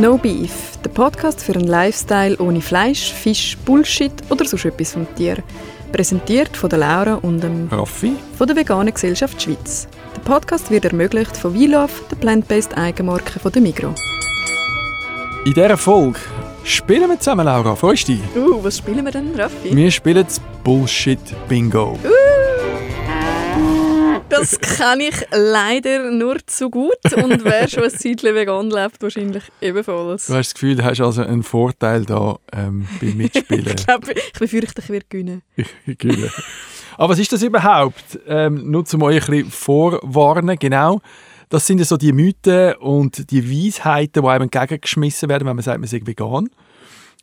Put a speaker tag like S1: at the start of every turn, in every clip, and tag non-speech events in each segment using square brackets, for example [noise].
S1: No Beef, der Podcast für einen Lifestyle ohne Fleisch, Fisch, Bullshit oder sonst etwas vom Tier. Präsentiert von der Laura und dem
S2: Raffi.
S1: von der Veganen Gesellschaft Schweiz. Der Podcast wird ermöglicht von WeLove, der plant-based Eigenmarke von der Migro.
S2: In dieser Folge spielen wir zusammen, Laura. Freust du dich?
S1: Uh, was spielen wir denn, Raffi?
S2: Wir spielen das Bullshit Bingo.
S1: Das kann ich leider nur zu gut und wer schon ein Zeitchen vegan lebt, wahrscheinlich ebenfalls.
S2: Du hast das Gefühl, du hast also einen Vorteil da ähm, beim [laughs] Mitspielen.
S1: Ich glaube, ich befürchte, ich werde gewinnen. [laughs]
S2: Gefühle. Aber was ist das überhaupt? Ähm, nur zum euch ein bisschen vorwarnen, genau. Das sind ja so die Mythen und die Weisheiten, die einem entgegengeschmissen werden, wenn man sagt, man sei vegan.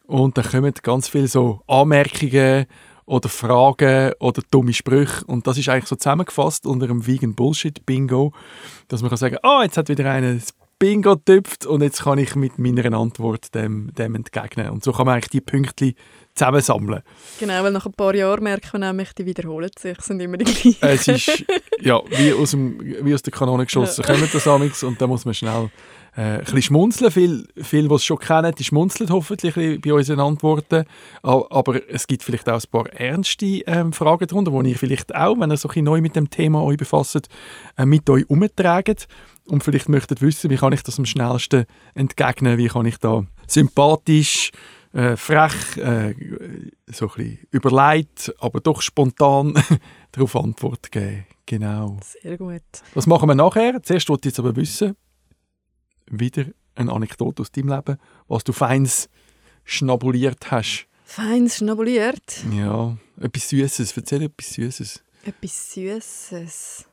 S2: Und dann kommen ganz viele so Anmerkungen oder Fragen oder dumme Sprüche. Und das ist eigentlich so zusammengefasst unter einem Vegan Bullshit Bingo, dass man kann sagen, ah, jetzt hat wieder einer Bingo getüpft und jetzt kann ich mit meiner Antwort dem, dem entgegnen. Und so kann man eigentlich die Pünktchen zusammensammeln.
S1: Genau, weil nach ein paar Jahren merkt man nämlich, die wiederholen sich, sind immer die gleichen.
S2: Es ist ja, wie, aus dem, wie aus der Kanone geschossen. Kommt das amigs und da muss man schnell äh, ein bisschen schmunzeln. Viele, viel, die es schon kennen, die schmunzeln hoffentlich bei unseren Antworten. Aber es gibt vielleicht auch ein paar ernste ähm, Fragen darunter, wo ihr vielleicht auch, wenn ihr so ein neu mit dem Thema euch befasst, äh, mit euch umtragt und vielleicht möchtet wissen, wie kann ich das am schnellsten entgegnen, wie kann ich da sympathisch, äh, frech, äh, so ein bisschen überlegt, aber doch spontan [laughs] darauf Antwort geben. Genau.
S1: Sehr gut.
S2: Was machen wir nachher? Zuerst wollte ich jetzt aber wissen, wieder eine Anekdote aus deinem Leben, was du feins schnabuliert hast.
S1: Fein schnabuliert.
S2: Ja, etwas Süßes. Erzähl etwas Süßes.
S1: Etwas Süßes.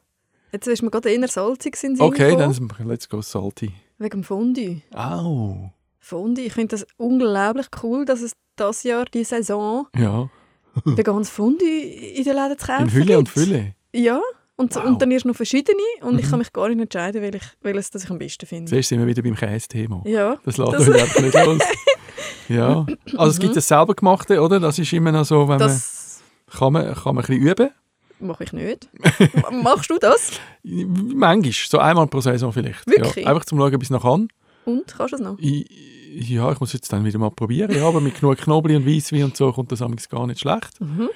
S1: Jetzt ist mir gerade eher salzig in den Sinn
S2: Okay, dann
S1: gekommen,
S2: sind wir- let's go salty.
S1: Wegen dem Fondue.
S2: Au.
S1: Fondue, ich finde das unglaublich cool, dass es das Jahr, die Saison,
S2: Ja, [laughs]
S1: veganes Fondue in den Läden zu kaufen
S2: in Hülle und. Fülle.
S1: Ja, und,
S2: Wow.
S1: und dann erst noch verschiedene und ich
S2: Mhm.
S1: kann mich gar nicht entscheiden, welches, welches das ich am besten finde.
S2: Zuerst sind wir wieder beim Käse-Thema.
S1: Ja,
S2: Das lässt
S1: Das-
S2: uns einfach nicht los. [laughs] Ja, also es gibt das selber gemachte, oder? Das ist immer noch so, wenn
S1: das
S2: man, kann man, kann man ein bisschen üben.
S1: Mache ich nicht. Machst du das? [laughs]
S2: Manchmal, so einmal pro Saison vielleicht.
S1: Wirklich?
S2: Ja, einfach zum schauen, ob es noch kann.
S1: Und, kannst du das noch?
S2: Ich, ja, ich muss jetzt dann wieder mal probieren. Ja, aber mit genug Knoblauch und Weisswein und so kommt das amigs gar nicht schlecht.
S1: Mhm.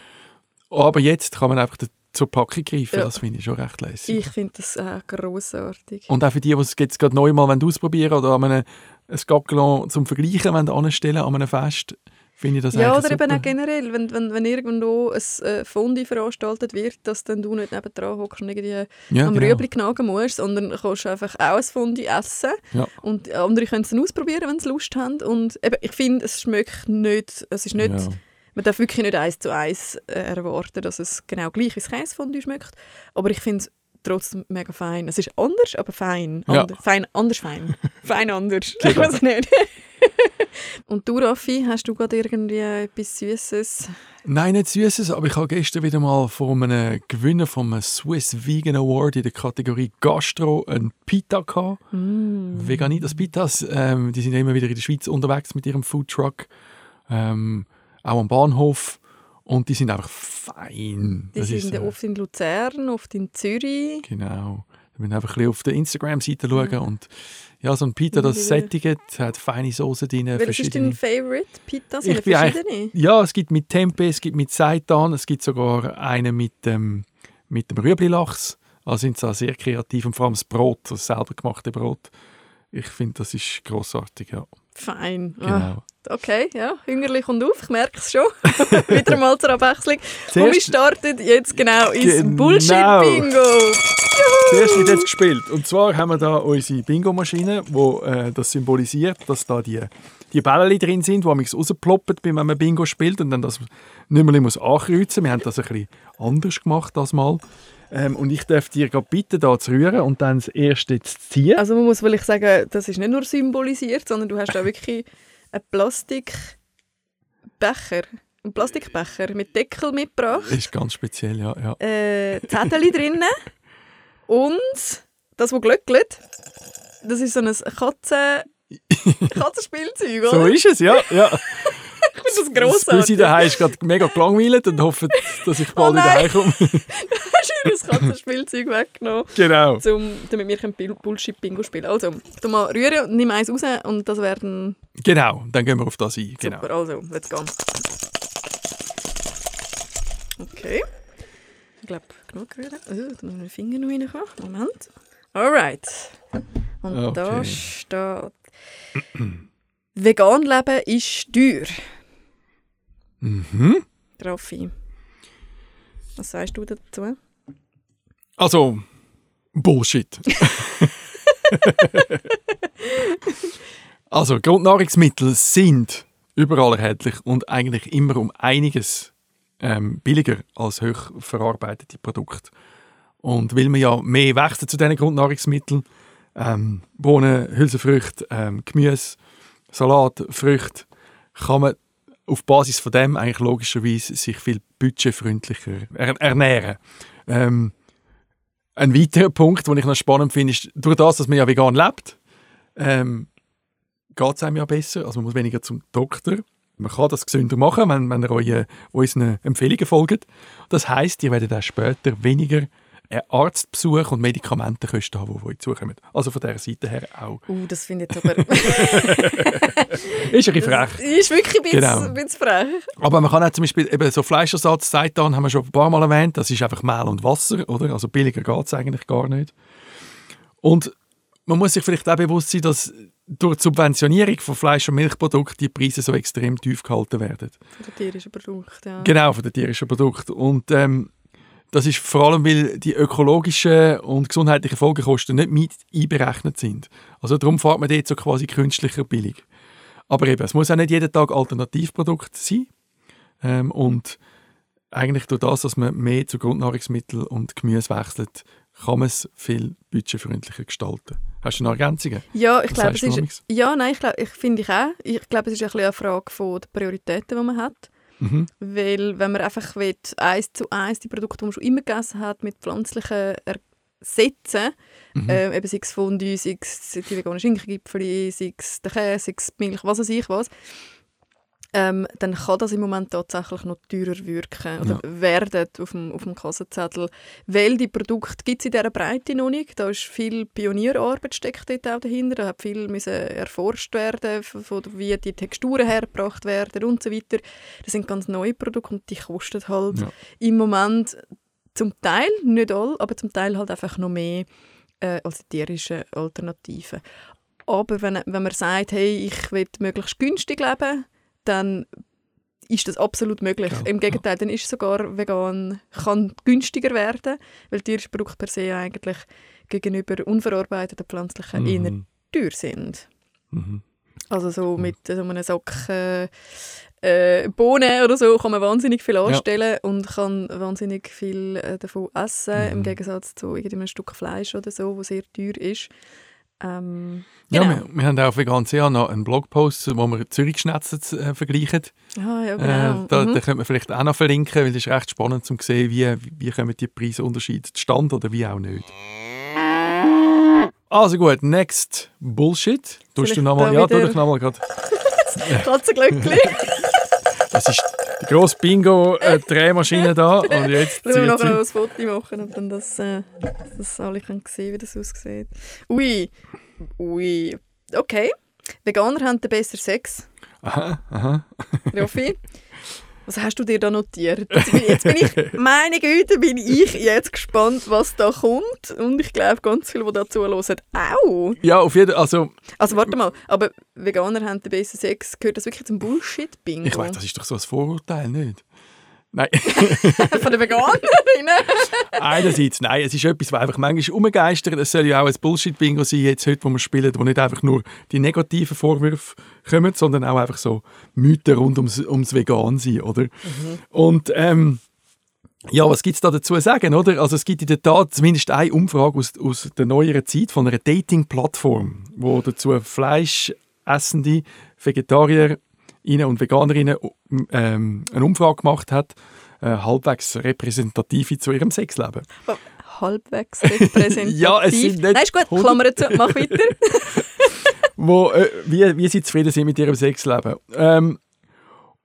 S2: Aber jetzt kann man einfach zur Packung greifen.
S1: Ja.
S2: Das finde ich schon recht lässig.
S1: Ich finde das äh, grossartig.
S2: Und auch für die, die es jetzt gerade neu mal wollen ausprobieren oder an einem ein Gaggelon zum Vergleichen wollen anstellen an einem Fest, finde ich das
S1: Ja, oder eben
S2: super.
S1: auch generell, wenn, wenn, wenn irgendwo ein äh, Fondue veranstaltet wird, dass dann du nicht nebendran hockst und irgendwie
S2: ja,
S1: am
S2: genau.
S1: Rüebli knagen musst, sondern kannst einfach auch ein Fondue essen.
S2: Ja.
S1: Und andere können es dann ausprobieren, wenn sie Lust haben. Und eben, ich finde, es schmeckt nicht, es ist nicht,
S2: Ja.
S1: man darf wirklich nicht eins zu eins äh, erwarten, dass es genau gleich wie das Käsefondue schmeckt. Aber ich finde es trotzdem mega fein. Es ist anders, aber fein.
S2: Ja.
S1: Ander, fein anders fein. [laughs] fein anders. Ich weiß nicht. [laughs] Und du, Raffi, hast du gerade irgendwie etwas Süßes?
S2: Nein, nicht Süßes, aber ich habe gestern wieder mal von einem Gewinner vom Swiss Vegan Award in der Kategorie Gastro ein Pita gehabt.
S1: Mm.
S2: Veganitas Pitas, ähm, die sind ja immer wieder in der Schweiz unterwegs mit ihrem Foodtruck, ähm, auch am Bahnhof und die sind einfach fein.
S1: Die
S2: Das
S1: sind
S2: ist,
S1: ja
S2: äh,
S1: oft in Luzern, oft in Zürich.
S2: Genau. Wir müssen einfach ein bisschen auf der Instagram-Seite schauen
S1: Ja.
S2: und ja, so ein Pita, das
S1: Ja.
S2: sättigt, hat feine Soße drin,
S1: Welches ist dein. Favorite? Pita?
S2: Ich
S1: Sind
S2: bin
S1: verschiedene?
S2: Ja, es gibt mit Tempeh, es gibt mit Seitan, es gibt sogar einen mit, ähm, mit dem Rüebli-Lachs. Also sind sie auch sehr kreativ und vor allem das Brot, das selber gemachte Brot. Ich finde, das ist grossartig, ja.
S1: Fein. Ah,
S2: Genau.
S1: okay, ja, Hüngerli kommt auf, ich merke es schon. [laughs] Wieder mal zur Abwechslung. Und wir
S2: Zuerst,
S1: starten jetzt genau ins
S2: Genau.
S1: Bullshit-Bingo.
S2: zuerst wird jetzt gespielt. Und zwar haben wir da unsere Bingo-Maschine, die äh, das symbolisiert, dass da die, die Bälle drin sind, die manchmal rausploppen, wenn man Bingo spielt und dann das nicht mehr muss ankreuzen. Wir haben das ein bisschen anders gemacht das mal. Ähm, und ich darf dir gerade bitten, da zu rühren und dann das erste zu ziehen.
S1: Also man muss vielleicht sagen, das ist nicht nur symbolisiert, sondern du hast auch wirklich einen Plastikbecher, einen Plastikbecher mit Deckel mitgebracht,
S2: Das ist ganz speziell, ja. ja.
S1: äh, Zettel drinnen und das, was glöckelt, das ist so ein Katzen... Katzenspielzeug, oder?
S2: So ist es, ja. ja.
S1: ich [laughs] finde das
S2: Das Büsi
S1: grossartig.
S2: daheim ist gerade mega gelangweilt und hofft, dass ich bald
S1: Oh
S2: wieder heimkomme. [laughs] [laughs]
S1: Ihr das Katzenspielzeug weggenommen,
S2: Genau.
S1: zum, damit wir kein Bullshit-Bingo spielen Also, du mal rühren und nimm eins raus und das werden
S2: Genau, dann gehen wir auf das ein. Genau.
S1: super. Also, let's go. Okay. Ich glaube, genug rühren. Oh, da muss ich den Finger noch reinkommen. Moment. Alright. Und da
S2: Okay.
S1: steht... Vegan leben ist teuer.
S2: Mhm.
S1: Raffi. Was sagst du dazu?
S2: Also, Bullshit. also, Grundnahrungsmittel sind überall erhältlich und eigentlich immer um einiges ähm, billiger als hochverarbeitete Produkte. Und weil man ja mehr wechselt zu diesen Grundnahrungsmitteln, ähm, Bohnen, Hülsenfrüchte, ähm, Gemüse, Salat, Früchte, kann man auf Basis von dem eigentlich logischerweise sich viel budgetfreundlicher er ernähren. Ähm, ein weiterer Punkt, den ich noch spannend finde, ist, durch das, dass man ja vegan lebt, ähm, geht es einem ja besser. Also man muss weniger zum Doktor. Man kann das gesünder machen, wenn, wenn ihr euren, unseren Empfehlungen folgt. Das heisst, ihr werdet auch später weniger Arztbesuch und Medikamentenkosten haben, die auf euch zukommen. Also von dieser Seite her auch.
S1: Uh, das finde ich aber... [laughs]
S2: Ist ein bisschen frech.
S1: Das ist wirklich ein bisschen,
S2: Genau.
S1: ein bisschen frech.
S2: Aber man kann auch zum Beispiel eben so Fleischersatz, Seitan haben wir schon ein paar Mal erwähnt, das ist einfach Mehl und Wasser, oder? Also billiger geht es eigentlich gar nicht. Und man muss sich vielleicht auch bewusst sein, dass durch die Subventionierung von Fleisch- und Milchprodukten die Preise so extrem tief gehalten werden.
S1: Für das tierische Produkt, ja.
S2: Genau, von den tierischen Produkten. Und ähm, das ist vor allem, weil die ökologischen und gesundheitlichen Folgekosten nicht mit einberechnet sind. Also darum fährt man dort so quasi künstlicher billig. Aber eben, es muss auch nicht jeden Tag Alternativprodukt sein. Ähm, und eigentlich durch das, dass man mehr zu Grundnahrungsmitteln und Gemüse wechselt, kann man es viel budgetfreundlicher gestalten. Hast du noch Ergänzungen?
S1: Ja, ich glaube, es ist... Ja, nein, ich glaube, ich finde ich auch. Ich glaube, es ist ein bisschen eine Frage von den Prioritäten, die man hat.
S2: Mhm.
S1: Weil wenn man einfach will, eins zu eins die Produkte, die man schon immer gegessen hat, mit pflanzlichen ersetzen,
S2: Mhm.
S1: ähm, eben sei es Fondue, sei es die veganen Schinkengipfel, sei es der Käse, sei es die Milch, was weiß ich was, ähm, dann kann das im Moment tatsächlich noch teurer wirken oder werden auf dem, auf dem Kassenzettel. Weil die Produkte gibt es in dieser Breite noch nicht. Da ist viel Pionierarbeit steckt dort auch dahinter. Da hat viel müssen erforscht werden, von, wie die Texturen hergebracht werden und so weiter. Das sind ganz neue Produkte und die kosten halt
S2: Ja.
S1: im Moment zum Teil, nicht all, aber zum Teil halt einfach noch mehr äh, als die tierischen Alternativen. Aber wenn, wenn man sagt, hey, ich will möglichst günstig leben, dann ist das absolut möglich.
S2: Ja,
S1: Im Gegenteil, dann ist sogar vegan kann günstiger werden, weil tierische Produkte per se eigentlich gegenüber unverarbeiteten pflanzlichen eher
S2: Mhm.
S1: teuer sind.
S2: Mhm.
S1: Also so mit so einem Sack äh, äh, Bohnen oder so kann man wahnsinnig viel anstellen und kann wahnsinnig viel äh, davon essen, im
S2: Mhm.
S1: Gegensatz zu irgendeinem Stück Fleisch oder so, wo sehr teuer ist. Ähm,
S2: Ja,
S1: genau.
S2: wir, wir haben auch auf Vegan.ch noch einen Blogpost, wo wir Zürich äh, vergleichen.
S1: ah, ja,
S2: Äh,
S1: genau.
S2: da,
S1: Mhm.
S2: da könnte man vielleicht auch noch verlinken, weil es ist recht spannend zu sehen, wie, wie kommen die Preisunterschiede zustande oder wie auch nicht. Also gut, next Bullshit. Tust du nochmal, ja, tu doch nochmal gerade.
S1: Katzenglöckli. [laughs] [laughs]
S2: Das ist die grosse Bingo-Drehmaschine da und jetzt
S1: Sollen wir nachher noch ein Foto machen und dann das, äh, dass alle können sehen wie das aussieht. Ui, ui. Okay. Veganer haben den besser Sex.
S2: Aha, aha.
S1: Raffi, [laughs] was hast du dir da notiert? Jetzt bin, jetzt bin ich, [laughs] meine Güte, bin ich jetzt gespannt, was da kommt. Und ich glaube, ganz viele, die dazu hören, auch.
S2: Ja, auf jeden Fall. Also,
S1: Also warte mal, aber Veganer haben den besten Sex. Gehört das wirklich zum Bullshit-Bingo?
S2: ich weiß, das ist doch so ein Vorurteil, nicht? Nein. [laughs]
S1: Von den Veganerinnen?
S2: Einerseits, nein, es ist etwas, was einfach manchmal umgeistert. Es soll ja auch ein Bullshit-Bingo sein, jetzt heute, wo wir spielen, wo nicht einfach nur die negativen Vorwürfe kommen, sondern auch einfach so Mythen rund ums, ums Vegan-Sein, oder? Und ähm, ja, was gibt es da dazu zu sagen, oder? Also es gibt in der Tat zumindest eine Umfrage aus, aus der neueren Zeit von einer Dating-Plattform, wo dazu fleischessende Vegetarier und Veganerinnen ähm, eine Umfrage gemacht hat, äh, halbwegs repräsentative zu ihrem Sexleben.
S1: Halbwegs repräsentativ. [laughs]
S2: Ja, es sind nicht
S1: Nein, ist gut,
S2: 100
S1: Klammer zu, mach [laughs] weiter.
S2: wo, äh, wie, wie sie zufrieden sind mit ihrem Sexleben. Ähm,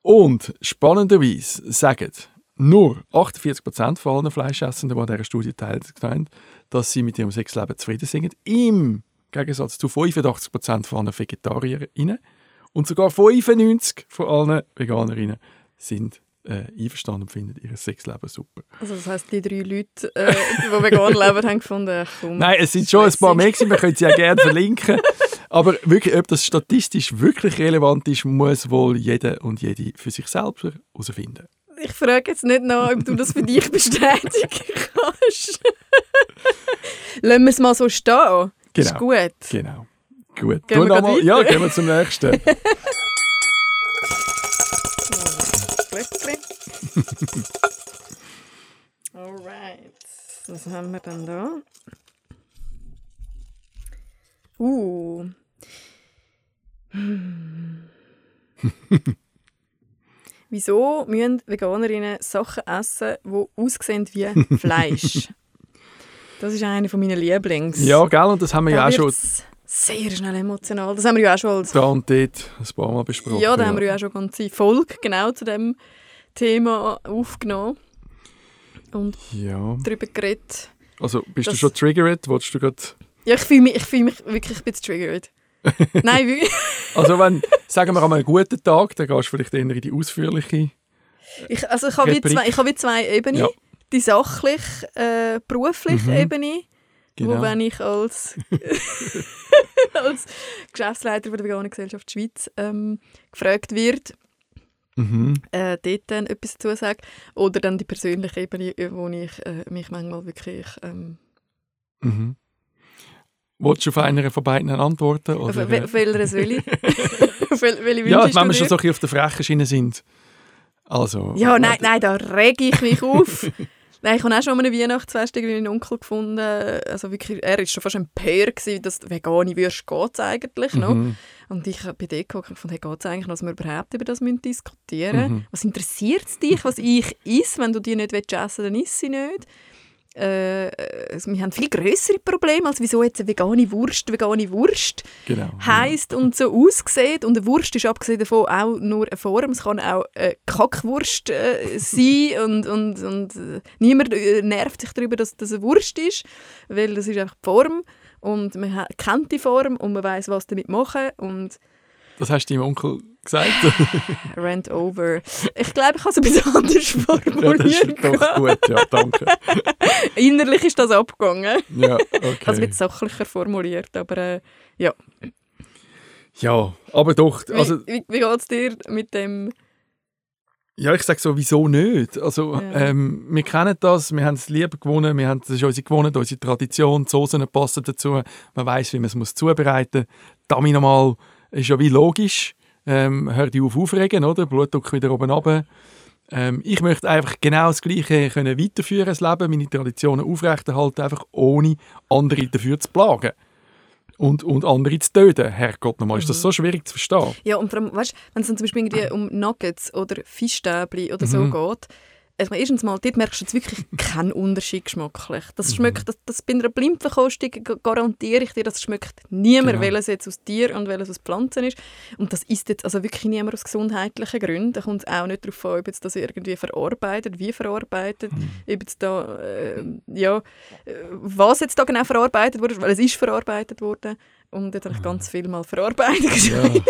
S2: und spannenderweise sagen nur 48% von allen Fleischessenden, die an dieser Studie teilnehmen, dass sie mit ihrem Sexleben zufrieden sind. Im Gegensatz zu 85% von allen Vegetarierinnen. Und sogar 95% von allen Veganerinnen sind äh, einverstanden und finden ihr Sexleben super.
S1: Also das heisst, die drei Leute, äh, die vegan [laughs] leben, haben gefunden, komm,
S2: Nein, es sind schon ein paar mehr gewesen, wir können sie ja gerne verlinken. Aber wirklich, ob das statistisch wirklich relevant ist, muss wohl jeder und jede für sich selbst herausfinden.
S1: Ich frage jetzt nicht nach, ob du das für dich bestätigen kannst. [laughs] Lassen wir es mal so stehen.
S2: Genau.
S1: Ist gut.
S2: Genau. Gut.
S1: Gehen wir weiter?
S2: ja, gehen wir zum nächsten. [laughs]
S1: Alright. Was haben wir denn da? Uh. Hm. [laughs] Wieso müssen Veganerinnen Sachen essen, die aussehen wie [laughs] Fleisch? Das ist einer meiner Lieblings.
S2: ja, gell, und das haben wir ja
S1: Da
S2: auch schon
S1: sehr schnell emotional. Das haben wir ja auch schon als
S2: da und dort ein paar Mal besprochen.
S1: ja, da haben wir ja auch schon ganze Folge genau zu dem Thema aufgenommen und
S2: Ja,
S1: darüber geredet.
S2: also bist du schon triggert? Wolltest du grad,
S1: Ja, ich fühle mich, ich fühle mich wirklich ein bisschen triggert. Nein, wirklich.
S2: also wenn, sagen wir an einem guten Tag, dann gehst du vielleicht eher in die ausführliche.
S1: Ich, also ich habe wie zwei, ich habe wie zwei Ebenen.
S2: Ja.
S1: Die sachlich, äh, berufliche
S2: Mhm.
S1: Ebene,
S2: Genau.
S1: wo wenn ich als, [laughs] als Geschäftsleiter der Veganen Gesellschaft Schweiz ähm, gefragt wird,
S2: Mhm.
S1: äh, dort dann etwas dazu sage. Oder dann die persönliche Ebene, äh, wo ich äh, mich manchmal wirklich... Ähm,
S2: Mhm. Wolltest du auf einer von beiden antworten?
S1: auf,
S2: Oder,
S1: wel- auf welcher soll ich? auf [laughs] wel- welche
S2: ja, wenn wir schon so ein auf der frechen Schiene sind. Also.
S1: Ja, nein, nein, da rege ich mich auf. [laughs] Nein, ich habe auch schon an einem Weihnachtsfest einen Onkel gefunden. Also wirklich, er war schon fast empört, gewesen, dass vegane Würste geht eigentlich noch.
S2: Mhm.
S1: Und ich bin dort geguckt und fand, hey, geht es eigentlich noch, dass wir überhaupt über das müssen diskutieren
S2: Mhm.
S1: Was interessiert es dich, was ich esse? Wenn du die nicht willst essen dann isst sie nicht. Äh, also wir haben viel größere Probleme, als wieso jetzt eine vegane Wurst vegane Wurst
S2: Genau.
S1: heisst und so aussieht. Und eine Wurst ist abgesehen davon auch nur eine Form. Es kann auch eine Kackwurst äh, sein [laughs] und, und, und äh, niemand äh, nervt sich darüber, dass das eine Wurst ist, weil das ist einfach die Form und man kennt die Form und man weiß, was damit machen und
S2: Das hast du deinem Onkel gesagt? [laughs]
S1: rant over. Ich glaube, ich habe es ein bisschen anders [laughs]
S2: ja, das
S1: formuliert.
S2: ist doch gut. Ja, danke. [laughs]
S1: Innerlich ist das abgegangen.
S2: Ja,
S1: habe es ein
S2: okay.
S1: bisschen sachlicher formuliert, aber äh, ja.
S2: Ja, aber doch. Also,
S1: wie wie, wie geht es dir mit dem...
S2: ja, ich sage so, wieso nicht? Also,
S1: Ja.
S2: ähm, wir kennen das, wir haben es lieber gewonnen, wir haben, das ist unsere Gewohnheit, unsere Tradition, die Soßen passen dazu, man weiß, wie man es muss zubereiten muss. Damit nochmal ist ja wie logisch, ähm, hört die auf aufregen, oder? Blutdruck wieder oben runter. Ähm, ich möchte einfach genau das Gleiche können weiterführen, das Leben, meine Traditionen aufrechterhalten, einfach ohne andere dafür zu plagen. Und, und andere zu töten. Herrgott, nochmal, ist das so schwierig zu verstehen?
S1: Ja, und vor allem, weißt, wenn es dann zum Beispiel irgendwie um Nuggets oder Fischstäbli oder so
S2: Mhm.
S1: geht, also erstens mal, dort merkst du jetzt wirklich [laughs] keinen Unterschied geschmacklich.
S2: Mhm.
S1: Das schmeckt, das, das bei einer Blindverkostung garantiere ich dir, das schmeckt niemand,
S2: Genau.
S1: welches jetzt aus Tier und welches aus Pflanzen ist. Und das ist jetzt also wirklich niemand aus gesundheitlichen Gründen. Da kommt es auch nicht darauf an, ob jetzt das irgendwie verarbeitet, wie verarbeitet,
S2: Mhm.
S1: ob jetzt da, äh, ja, was jetzt da genau verarbeitet wurde, weil es ist verarbeitet worden. Und jetzt habe ich ganz viel mal verarbeitet.
S2: Ja. [laughs]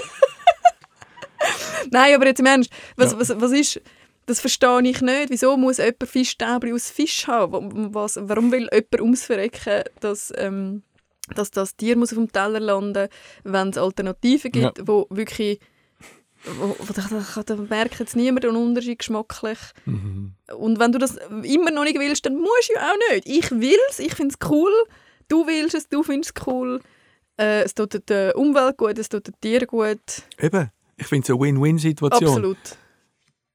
S1: Nein, aber jetzt im Ernst, was,
S2: Ja.
S1: was, was ist, das verstehe ich nicht. Wieso muss jemand Fischstäbli aus Fisch haben? Wa- Was, warum will jemand ums Verrecken, dass, ähm, dass das Tier muss auf dem Teller landen wenn es Alternativen gibt,
S2: Ja.
S1: wo wirklich wo, wo, da, merkt jetzt niemand einen Unterschied geschmacklich.
S2: Mhm.
S1: Und wenn du das immer noch nicht willst, dann musst du ja auch nicht. Ich will es, ich finde es cool, du willst es, du findest es cool. Äh, es tut der Umwelt gut, es tut den Tieren gut.
S2: Eben, ich finde es eine Win-Win-Situation.
S1: Absolut.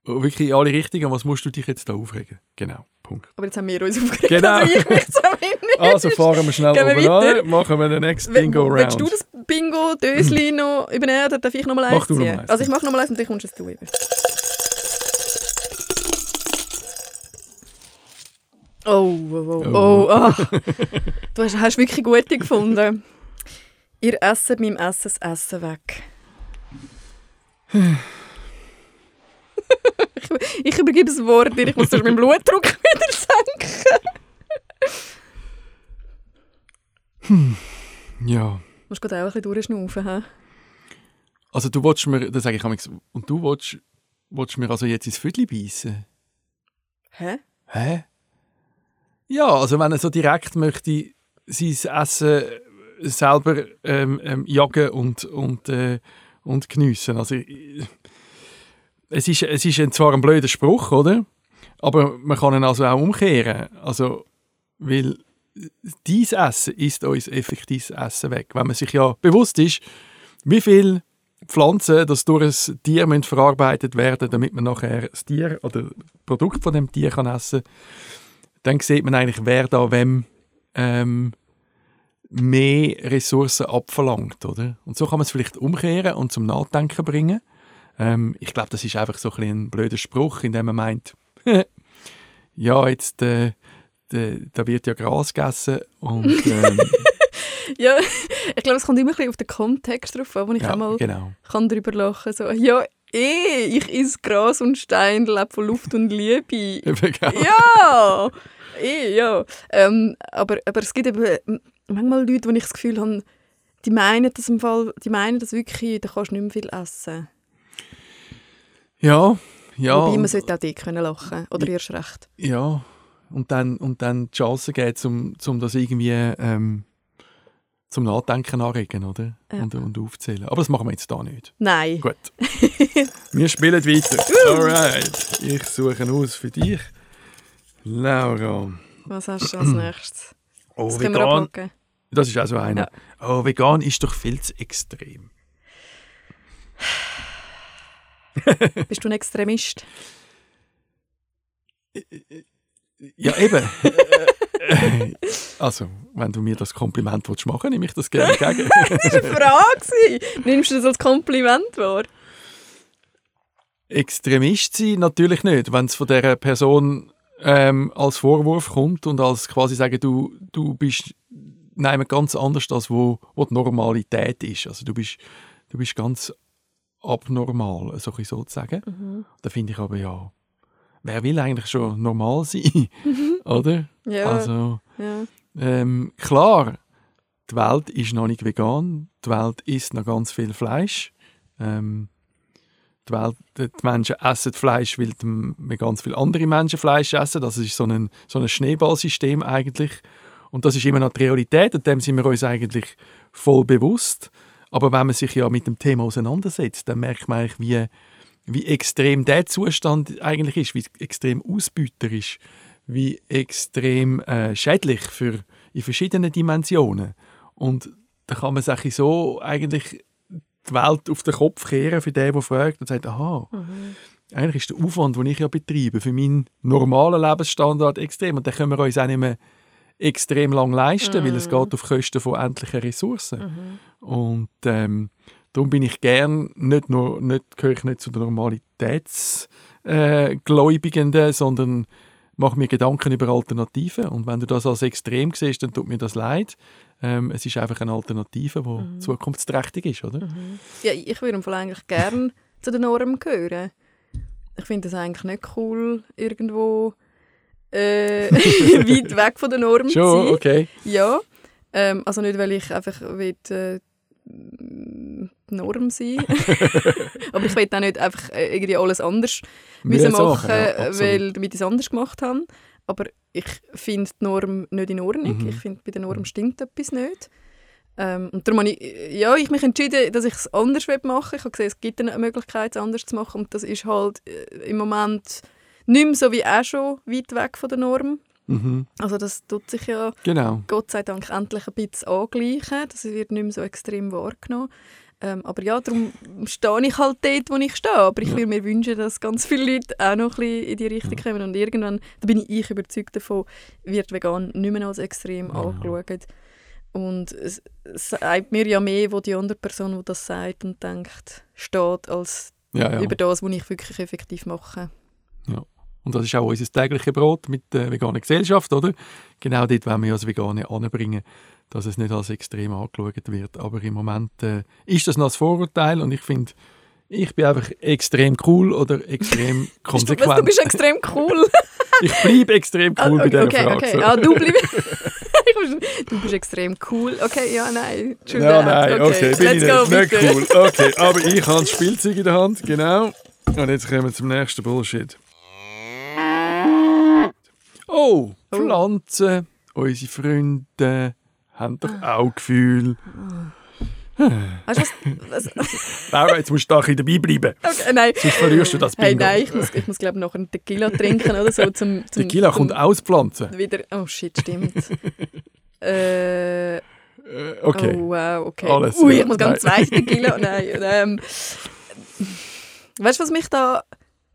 S2: Wirklich alle Richtigen. Was musst du dich jetzt da aufregen? Genau, Punkt.
S1: Aber jetzt haben wir uns aufgeregt,
S2: Genau.
S1: also ich mich zumindest.
S2: Also fahren wir schnell
S1: Gehen wir
S2: oben
S1: weiter?
S2: an, machen wir den nächsten
S1: We-
S2: Bingo
S1: Willst du das Bingo-Dösli [clears throat] noch übernehmen oder darf ich noch mal eins
S2: Mach du noch
S1: ziehen?
S2: eins.
S1: Also ich mache noch mal eins und dann kommst du über. Oh, oh, oh, oh. ah. Du hast, hast wirklich gute gefunden. Ihr esset meinem Essen das Essen weg. [sighs] [sighs] ich, [laughs] ich übergebe das Wort dir, ich muss meinen Blutdruck [laughs] wieder senken.
S2: hm. Ja.
S1: Du musst gerade auch ein bisschen durchschnaufen, hä?
S2: Also du willst mir, das sage ich manchmal, und du willst, willst mir also jetzt ins Viertel beißen?
S1: Hä?
S2: Hä? Ja, also wenn er so direkt möchte sein Essen selber ähm, ähm, jagen und, und, äh, und geniessen. Also, es ist, es ist zwar ein blöder Spruch, oder? Aber man kann ihn also auch umkehren. Also, weil dies Essen ist uns effektiv Essen weg. Wenn man sich ja bewusst ist, wie viel Pflanzen, das durch ein Tier verarbeitet werden, damit man nachher das Tier oder das Produkt von dem Tier kann essen, dann sieht man eigentlich, wer da wem ähm, mehr Ressourcen abverlangt, oder? Und so kann man es vielleicht umkehren und zum Nachdenken bringen. Ähm, ich glaube, das ist einfach so ein, ein blöder Spruch, in dem man meint, [laughs] ja, jetzt äh, da wird ja Gras gegessen und [laughs] ähm,
S1: ja, ich glaube, es kommt immer ein bisschen auf den Kontext drauf an, wo ich
S2: ja,
S1: auch mal
S2: genau.
S1: kann darüber lachen so, ja, eh, ich esse Gras und Stein, lebe von Luft und Liebe. [laughs] ja, eh, ja. Ähm, aber, aber es gibt eben manchmal Leute, wo ich das Gefühl habe, die meinen das im Fall, die meinen das wirklich, da kannst du nicht mehr viel essen.
S2: Ja, ja.
S1: Wobei man sollte auch die können lachen oder erst recht.
S2: Ja, und dann, und dann die Chance geben, um, um das irgendwie ähm, zum Nachdenken anregen, oder? Ja. Und, und aufzählen. Aber das machen wir jetzt da nicht.
S1: Nein.
S2: Gut. [laughs] wir spielen weiter. Alright. Ich suche aus für dich. Laura.
S1: Was hast du als [clears throat] nächstes?
S2: Oh, das vegan. Das ist auch so einer. Ja. Oh, vegan ist doch viel zu extrem. [laughs]
S1: Bist du ein Extremist?
S2: Ja, eben. [laughs] also, wenn du mir das Kompliment willst machen nehme ich das gerne entgegen. [laughs]
S1: das war eine Frage. Nimmst du das als Kompliment wahr?
S2: Extremist sein natürlich nicht. Wenn es von dieser Person ähm, als Vorwurf kommt und als quasi sagen, du, du bist nein, ganz anders, als wo, wo die Normalität ist. Also du bist, du bist ganz abnormal, so sozusagen. Mhm. Da finde ich aber ja, wer will eigentlich schon normal sein, mhm. [laughs] oder?
S1: Ja.
S2: Also
S1: ja.
S2: Ähm, klar, die Welt ist noch nicht vegan, die Welt isst noch ganz viel Fleisch. Ähm, die, Welt, die Menschen essen Fleisch, weil die, ganz viele andere Menschen Fleisch essen. Das ist so ein, so ein Schneeballsystem eigentlich. Und das ist immer noch die Realität und dem sind wir uns eigentlich voll bewusst. Aber wenn man sich ja mit dem Thema auseinandersetzt, dann merkt man eigentlich, wie, wie extrem der Zustand eigentlich ist, wie extrem ausbeuterisch, wie extrem äh, schädlich für in verschiedenen Dimensionen. Und da kann man sich so eigentlich die Welt auf den Kopf kehren für den, der fragt und sagt, aha, mhm. eigentlich ist der Aufwand, den ich ja betreibe, für meinen normalen Lebensstandard extrem. Und den können wir uns auch nicht mehr extrem lang leisten, mhm. weil es mhm. geht auf Kosten von endlichen Ressourcen. Mhm. Und ähm, darum bin ich gern, nicht nur, nicht, gehöre ich nicht zu den Normalitätsgläubigen, äh, sondern mache mir Gedanken über Alternativen. Und wenn du das als extrem siehst, dann tut mir das leid. Ähm, es ist einfach eine Alternative, die mhm. zukunftsträchtig ist, oder?
S1: Mhm. Ja, ich würde eigentlich gerne [laughs] zu den Normen gehören. Ich finde es eigentlich nicht cool, irgendwo äh, [laughs] weit weg von der Norm
S2: zu sein. okay.
S1: Ja, ähm, also nicht, weil ich einfach will, äh, Norm sein [laughs] Aber ich will auch nicht einfach äh, irgendwie alles anders müssen machen, ja, weil damit ich es anders gemacht habe. Aber ich finde die Norm nicht in Ordnung. Mhm. Ich finde, bei der Norm stimmt etwas nicht. Ähm, und darum habe ich, ja, ich mich entschieden, dass ich es anders machen will. Ich habe gesehen, es gibt eine Möglichkeit, es anders zu machen. Und das ist halt äh, im Moment nicht mehr so wie auch schon weit weg von der Norm.
S2: Mhm.
S1: Also das tut sich ja
S2: genau.
S1: Gott sei Dank endlich ein bisschen angleichen. Das wird nicht mehr so extrem wahrgenommen. Ähm, aber ja, darum stehe ich halt dort, wo ich stehe. Aber ich ja. würde mir wünschen, dass ganz viele Leute auch noch ein bisschen in die Richtung ja. kommen. Und irgendwann, da bin ich überzeugt davon, wird vegan nicht mehr als extrem ja. angeschaut. Und es, sagt mir ja mehr, wo die andere Person, die das sagt und denkt, steht, als über das, was ich wirklich effektiv mache.
S2: Ja. Und das ist auch unser tägliches Brot mit der veganen Gesellschaft, oder? Genau dort wollen wir das Vegane anbringen, dass es nicht als extrem angeschaut wird. Aber im Moment äh, ist das noch ein Vorurteil und ich finde, ich bin einfach extrem cool oder extrem [laughs] konsequent.
S1: Du, du bist extrem cool. [laughs]
S2: ich bleibe extrem cool
S1: Ah,
S2: bei dieser
S1: okay,
S2: Frage.
S1: okay.
S2: so.
S1: Ah, du bleibst. [laughs] du bist extrem cool. Okay, ja, nein. True
S2: Ja, nein, okay, bin
S1: Let's
S2: ich
S1: go,
S2: nicht, nicht
S1: bitte.
S2: cool. Okay, aber ich habe das Spielzeug in der Hand, genau. Und jetzt kommen wir zum nächsten Bullshit. Oh, Pflanzen, unsere Freunde haben doch
S1: Ah.
S2: auch Gefühl.
S1: Weißt du was? was [laughs]
S2: Laura, jetzt musst du da ein dabei bleiben.
S1: okay, nein.
S2: Sonst verlierst du das Bingo.
S1: Hey, nein, ich muss, ich muss glaube noch einen Tequila trinken oder so. Zum, [laughs] zum,
S2: Tequila kommt aus Pflanzen.
S1: Wieder, oh shit, stimmt. äh,
S2: Äh, okay.
S1: Oh wow, okay.
S2: Alles,
S1: Ui, ich muss ganz
S2: nein.
S1: zwei Tequila. Nein, ähm, [laughs] weißt du, was mich da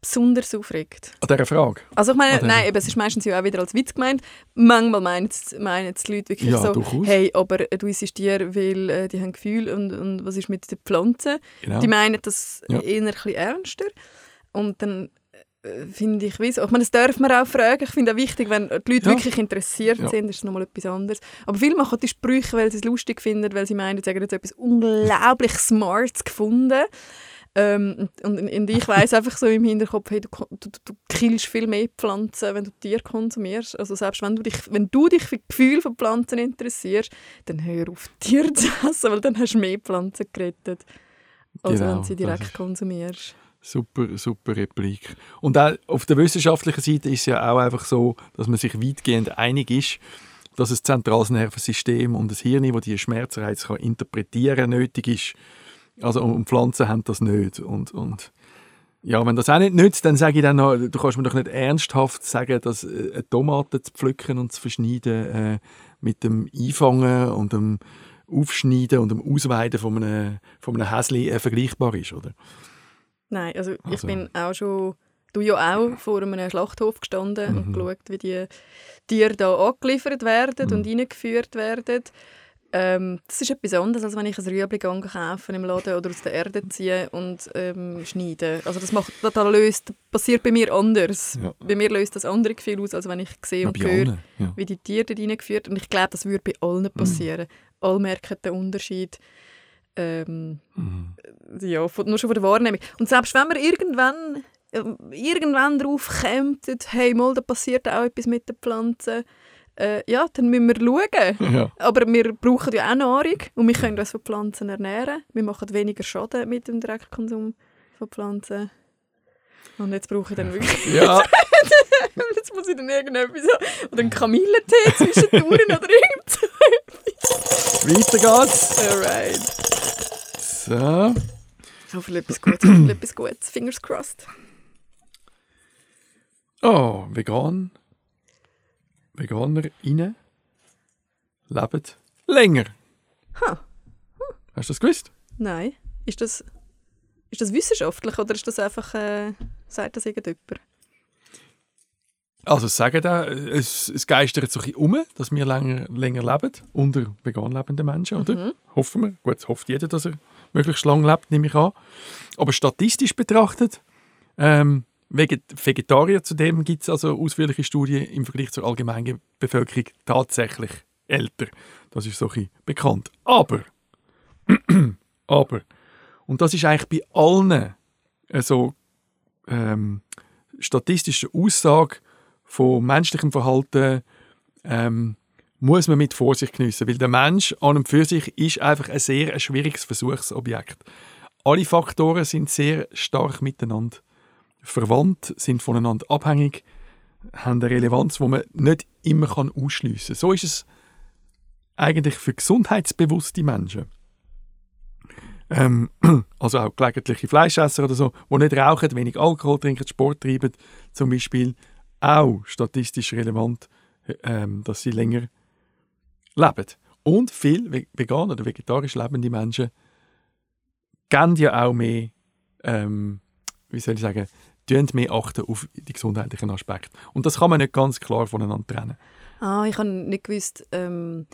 S1: besonders aufregt?
S2: An dieser Frage.
S1: Also ich meine, nein, eben, es ist meistens ja auch wieder als Witz gemeint. Manchmal meinen es die Leute wirklich
S2: Ja,
S1: so,
S2: durchaus.
S1: hey, aber du isst Tier, weil äh, die haben Gefühl und, und was ist mit den Pflanzen?
S2: Genau.
S1: Die meinen das
S2: Ja.
S1: eher ein bisschen ernster. Und dann äh, finde ich, wieso? Ich meine, das darf man auch fragen. Ich finde auch wichtig, wenn die Leute
S2: Ja.
S1: wirklich interessiert sind, ist es nochmal etwas anderes. Aber viele machen die Sprüche, weil sie es lustig finden, weil sie meinen, sie haben jetzt etwas unglaublich Smartes gefunden. Ähm, und, und, ich weiß einfach so im Hinterkopf, hey, du, du, du, killst viel mehr Pflanzen, wenn du Tiere konsumierst. Also selbst wenn du dich, wenn du dich für die Gefühle von Pflanzen interessierst, dann hör auf, [laughs] Tiere zu essen, weil dann hast du mehr Pflanzen gerettet, als
S2: Genau,
S1: wenn du sie
S2: das
S1: direkt konsumierst.
S2: Super, super Replik. Und auch auf der wissenschaftlichen Seite ist es ja auch einfach so, dass man sich weitgehend einig ist, dass ein zentrales Nervensystem und das Hirn, das die Schmerzreiz kann interpretieren nötig ist. Also und Pflanzen haben das nicht. Und, und ja, wenn das auch nicht nützt, dann sage ich dann noch, du kannst mir doch nicht ernsthaft sagen, dass äh, eine Tomate zu pflücken und zu verschneiden äh, mit dem Einfangen und dem Aufschneiden und dem Ausweiden von einem, von einem Häsli äh, vergleichbar ist, oder?
S1: Nein, also, ich
S2: Also-
S1: bin auch schon, du ja auch, vor einem Schlachthof gestanden und
S2: Mhm.
S1: geschaut, wie die Tiere da angeliefert werden
S2: Mhm.
S1: und eingeführt werden. Ähm, das ist etwas anderes, als wenn ich ein Rüebli gehe kaufen im Laden oder aus der Erde ziehe und ähm, schneide. Also das macht, das, löst, passiert bei mir anders.
S2: Ja.
S1: Bei mir löst das andere Gefühl aus, als wenn ich sehe und höre,
S2: ja.
S1: wie die Tiere dort reingeführt Und ich glaube, das würde bei allen passieren. Alle merken den Unterschied. Ähm,
S2: Mhm.
S1: ja, nur schon von der Wahrnehmung. Und selbst wenn man irgendwann, ähm, irgendwann drauf kommt, hey, mal, da passiert auch etwas mit den Pflanzen, äh, ja, dann müssen wir schauen.
S2: Ja.
S1: Aber wir brauchen ja auch Nahrung und wir können uns von Pflanzen ernähren. Wir machen weniger Schaden mit dem Direktkonsum von Pflanzen. Und jetzt brauche ich dann wirklich, [laughs]
S2: ja, [laughs]
S1: jetzt muss ich dann irgendetwas, oder einen Kamillentee zwischendurch oder irgend so.
S2: weiter geht's.
S1: Alright.
S2: So.
S1: Hoffentlich etwas Gutes, hoffentlich etwas Gutes. Fingers crossed.
S2: Oh, vegan. VeganerInnen leben länger.
S1: Ha.
S2: Hast du das gewusst?
S1: Nein. Ist das, ist das wissenschaftlich oder ist das einfach, äh, sagt das irgendjemand?
S2: Also sagen da, es, es geistert so ein bisschen um, dass wir länger, länger leben, unter vegan lebenden Menschen, oder? Hoffen wir. Gut, es hofft jeder, dass er möglichst lang lebt, nehme ich an. Aber statistisch betrachtet, ähm, Vegetarier zudem gibt es also ausführliche Studien im Vergleich zur allgemeinen Bevölkerung tatsächlich älter. Das ist so ein bekannt. Aber, [clears throat] aber, und das ist eigentlich bei allen äh, so ähm, statistischen Aussagen von menschlichem Verhalten ähm, muss man mit Vorsicht geniessen, weil der Mensch an und für sich ist einfach ein sehr schwieriges Versuchsobjekt. Alle Faktoren sind sehr stark miteinander verwandt, sind voneinander abhängig, haben eine Relevanz, die man nicht immer ausschliessen kann. So ist es eigentlich für gesundheitsbewusste Menschen. Ähm, [clears throat] also auch gelegentliche Fleischesser oder so, die nicht rauchen, wenig Alkohol trinken, Sport treiben, zum Beispiel auch statistisch relevant, ähm, dass sie länger leben. Und viele ve- vegan oder vegetarisch lebende Menschen geben ja auch mehr, ähm, wie soll ich sagen, mehr achten auf die gesundheitlichen Aspekte. Und das kann man nicht ganz klar voneinander trennen.
S1: Ah, ich habe nicht gewusst, ähm,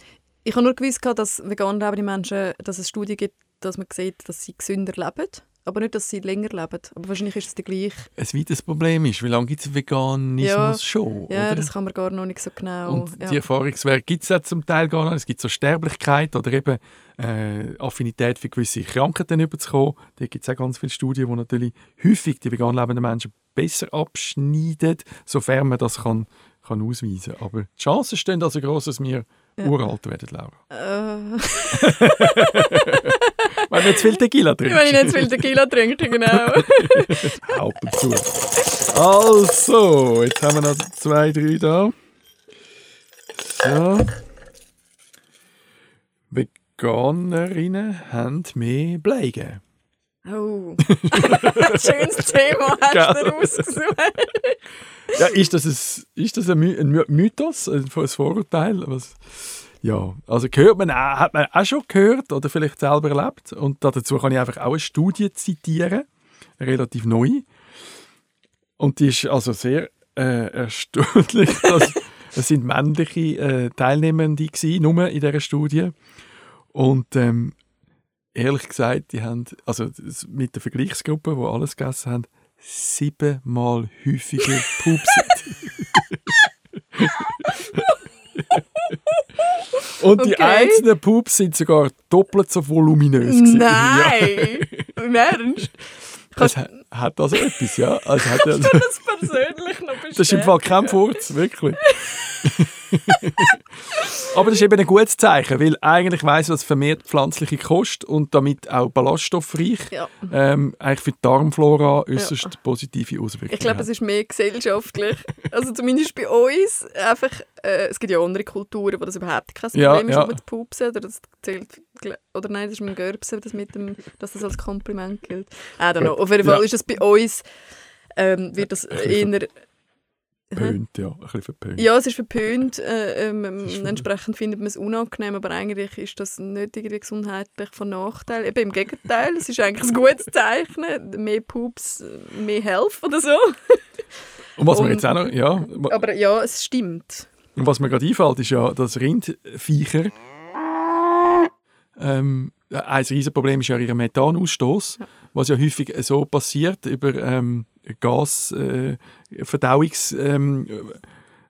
S1: ich habe nur gewusst, dass vegan lebende Menschen, dass es Studien gibt, dass man sieht, dass sie gesünder leben. Aber nicht, dass sie länger leben. Aber wahrscheinlich ist es der gleich.
S2: Ein weiteres Problem ist, wie lange gibt es Veganismus
S1: Ja.
S2: schon?
S1: Ja,
S2: oder?
S1: das kann man gar noch nicht so genau.
S2: Und
S1: ja.
S2: die Erfahrungswerte gibt es ja zum Teil gar nicht. Es gibt so Sterblichkeit oder eben äh, Affinität für gewisse Krankheiten überzukommen. Da gibt es auch ganz viele Studien, die natürlich häufig die vegan lebenden Menschen besser abschneiden, sofern man das kann, kann ausweisen kann. Aber die Chancen stehen also groß, dass wir
S1: Ja.
S2: uralt werden, Laura.
S1: Äh, [laughs]
S2: du nicht zu viel Tequila trinkst.
S1: wenn ich nicht zu viel Tequila trinke, genau. [laughs]
S2: Ab und zu. Also, jetzt haben wir noch zwei, drei da. So. Veganerinnen haben mehr Bleigen.
S1: Oh. [laughs] Schönes Thema hast
S2: Gell?
S1: du dir ausgesucht.
S2: Ja, ist das ein, ist das ein, My ein My- Mythos, ein Vorurteil? Was? Ja, also gehört man, hat man auch schon gehört oder vielleicht selber erlebt. Und dazu kann ich einfach auch eine Studie zitieren, relativ neu. Und die ist also sehr äh, erstaunlich. [laughs] dass, es sind männliche äh, Teilnehmende gewesen, nur in dieser Studie. Und ähm, ehrlich gesagt, die haben, also mit der Vergleichsgruppe, die alles gegessen haben, siebenmal häufiger [laughs] pupsen. Und die
S1: Okay.
S2: einzelnen Pups sind sogar doppelt so voluminös. gewesen. [laughs] Ja,
S1: Nein! Im Ernst?
S2: das ha- hat also etwas, ja. Also hat also,
S1: Das persönlich noch
S2: das ist im Fall kein Furz, wirklich. [laughs] [laughs] Aber das ist eben ein gutes Zeichen, weil eigentlich weiss, was vermehrt pflanzliche Kost und damit auch ballaststoffreich
S1: Ja.
S2: ähm, eigentlich für die Darmflora äußerst positive Auswirkungen
S1: Ich glaube, es ist mehr gesellschaftlich. Also zumindest bei uns. Einfach, äh, es gibt ja andere Kulturen, wo das überhaupt kein
S2: Ja,
S1: Problem ist,
S2: ja.
S1: ob man zu pupsen oder das zählt. Oder nein, das ist mit dem Görbsen, das mit dem, dass das als Kompliment gilt. I don't know. Auf jeden Fall
S2: Ja.
S1: ist es bei uns, ähm, wird das eher...
S2: Verpönt, ja. Ein bisschen verpönt.
S1: Ja, es ist verpönt. Äh, ähm,
S2: ist
S1: entsprechend findet man es unangenehm, aber eigentlich ist das nicht irgendwie gesundheitlich von Nachteil. Eben im Gegenteil, es ist eigentlich ein gutes Zeichen. Mehr Pups, mehr Health oder so.
S2: Und was
S1: Und-
S2: jetzt auch noch, ja,
S1: Aber ja, es stimmt.
S2: und was mir gerade einfällt, ist ja, dass Rindviecher ähm, ein riesen Problem ist ja ihr Methanausstoß, was ja häufig so passiert über ähm, Gasverdauungsvorgänge äh, ähm,